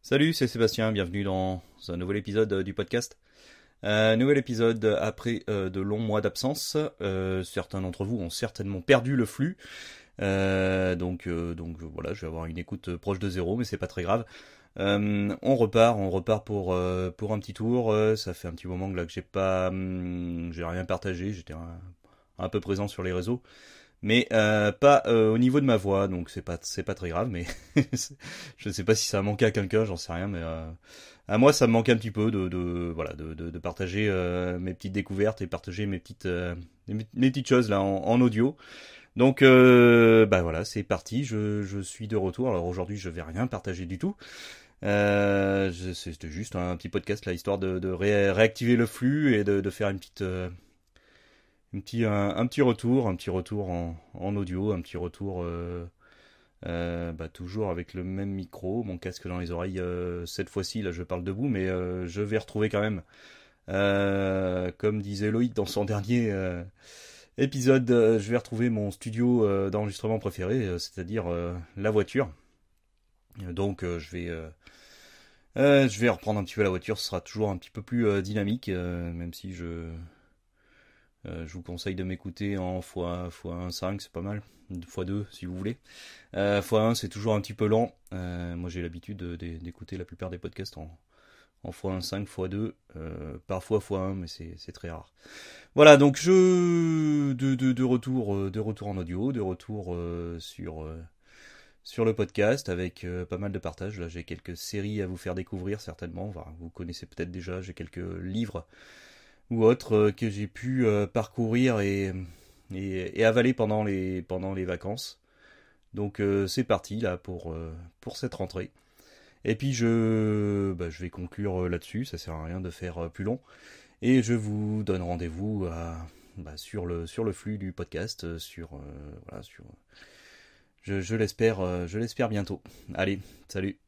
Salut, c'est Sébastien, bienvenue dans un nouvel épisode euh, du podcast. Un nouvel épisode après euh, de longs mois d'absence. Euh, certains d'entre vous ont certainement perdu le flux. donc, voilà, je vais avoir une écoute proche de zéro, mais c'est pas très grave. on repart, on repart pour pour un petit tour. ça fait un petit moment que là que j'ai pas, hum, j'ai rien partagé. J'étais un, peu présent sur les réseaux mais euh, pas euh, au niveau de ma voix, donc c'est pas c'est pas très grave, mais je ne sais pas si ça a manqué à quelqu'un, j'en sais rien, mais euh, à moi ça me manque un petit peu de, de voilà de, de, de partager mes petites découvertes et partager mes petites mes petites choses là en, en audio. Donc bah voilà, c'est parti, je, je suis de retour. Alors aujourd'hui je vais rien partager du tout. Euh, C'était juste un petit podcast là, histoire de, de réactiver le flux et de, de faire une petite un petit, retour, un petit retour en, audio, un petit retour euh, euh, bah, toujours avec le même micro, mon casque dans les oreilles. Euh, cette fois-ci, là, je parle debout, mais je vais retrouver quand même, comme disait Loïc dans son dernier épisode, je vais retrouver mon studio d'enregistrement préféré, c'est-à-dire la voiture. Donc, je vais je vais reprendre un petit peu la voiture, ce sera toujours un petit peu plus dynamique, même si je, euh, je vous conseille de m'écouter en x, x1.5, c'est pas mal. x2 si vous voulez. Euh, x1 c'est toujours un petit peu lent. Euh, moi j'ai l'habitude d'écouter la plupart des podcasts en, en x1.5, x2, parfois x1, mais c'est très rare. Voilà, donc je de, de, de, retour de retour en audio, de retour sur sur le podcast avec pas mal de partages. Là, j'ai quelques séries à vous faire découvrir certainement. vous connaissez peut-être déjà. J'ai quelques livres ou autres euh, que j'ai pu euh, parcourir et, avaler pendant les, vacances. Donc euh, c'est parti là pour, cette rentrée. Et puis je, bah, vais conclure là-dessus, ça sert à rien de faire plus long. Et je vous donne rendez-vous bah, sur, le, flux du podcast, sur, je l'espère bientôt. Allez, salut.